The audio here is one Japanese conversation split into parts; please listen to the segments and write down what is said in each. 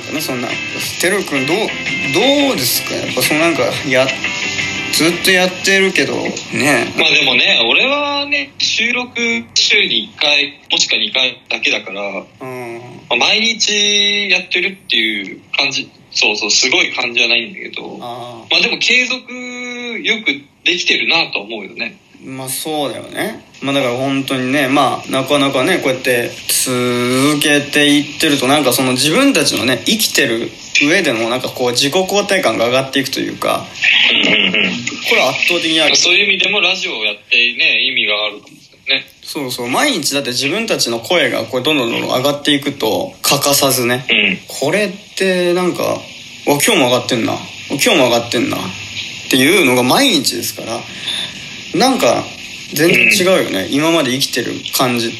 てるくんどうどうですか？やっぱそのなんかやずっとやってるけどね。まあでもね俺はね収録週に1回もしくは2回だけだから、うん。まあ毎日やってるっていう感じそうそうすごい感じはないんだけどあまあでも継続よくできてるなとは思うよね。あまあそうだよねまあだから本当にねまあなかなかねこうやって続けていってるとなんかその自分たちのね生きてる上でのなんかこう自己肯定感が上がっていくというかうんうんうんこれ圧倒的にある。そういう意味でもラジオをやってね意味があるかもしれないね。そうそう。毎日だって自分たちの声がこうどんどんどんどん上がっていくと欠かさずねうん。これってなんかわ今日も上がってんな。今日も上がってんな。っていうのが毎日ですからなんか全然違うよね、今まで生きてる感じ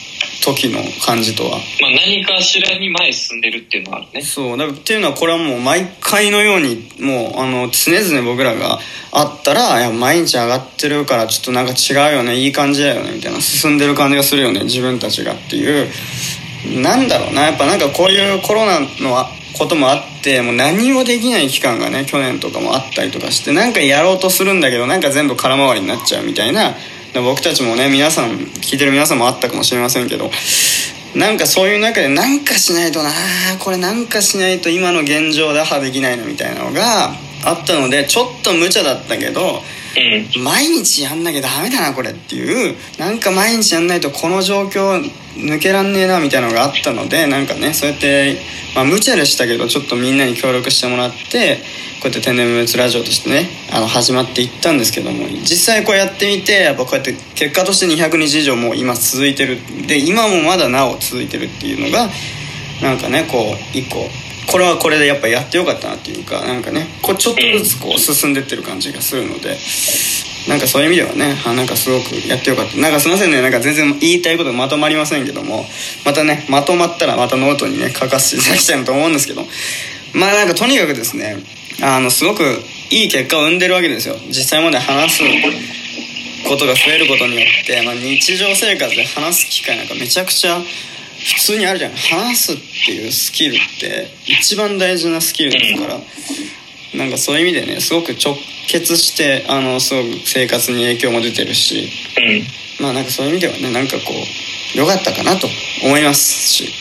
時の感じとは。まあ何かしらに前へ進んでるっていうのはあるね。そう。だっていうのはこれはもう毎回のようにもうあの常々僕らがあったらいや毎日上がってるからちょっとなんか違うよね。いい感じだよね。みたいな進んでる感じがするよね。自分たちがっていう。なんだろうな。やっぱなんかこういうコロナのあこともあってもう何もできない期間がね去年とかもあったりとかしてなんかやろうとするんだけどなんか全部空回りになっちゃうみたいな僕たちもね皆さん聞いてる皆さんもあったかもしれませんけどなんかそういう中でなんかしないとなこれなんかしないと今の現状打破できないのみたいなのがあったのでちょっと無茶だったけどうん毎日やんなきゃダメだなこれっていうなんか毎日やんないとこの状況抜けらんねえなみたいなのがあったのでなんかねそうやって、まあ、無茶でしたけどちょっとみんなに協力してもらってこうやって天然無滅ラジオとしてねあの始まっていったんですけども実際こうやってみてやっぱこうやって結果として200日以上もう今続いてる。で今もまだなお続いてるっていうのがなんかねこう一個これはこれでやっぱやってよかったなっていうかなんかねこうちょっとずつこう進んでってる感じがするのでなんかそういう意味ではねあなんかすごくやってよかった。なんかすいませんねなんか全然言いたいことがまとまりませんけどもまたねまとまったらまたノートにね書かせていただきたいなと思うんですけどまあなんかとにかくですねあのすごくいい結果を生んでるわけですよ。実際まで話すことが増えることによって、まあ、日常生活で話す機会なんかめちゃくちゃ普通にあるじゃん。話すっていうスキルって一番大事なスキルですから。なんかそういう意味でねすごく直結してあのすごく生活に影響も出てるし。うん。まあなんかそういう意味ではねなんかこう良かったかなと思いますし。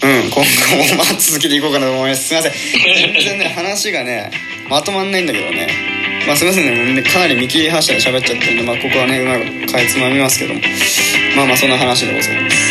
うん今後もまあ続けていこうかなと思います。すいません。全然ね話がねまとまんないんだけどね。まあすいませんね。ねかなり見切り発車で喋っちゃってるんでまあここはねうまいことかいつまみますけども。まあまあそんな話でございます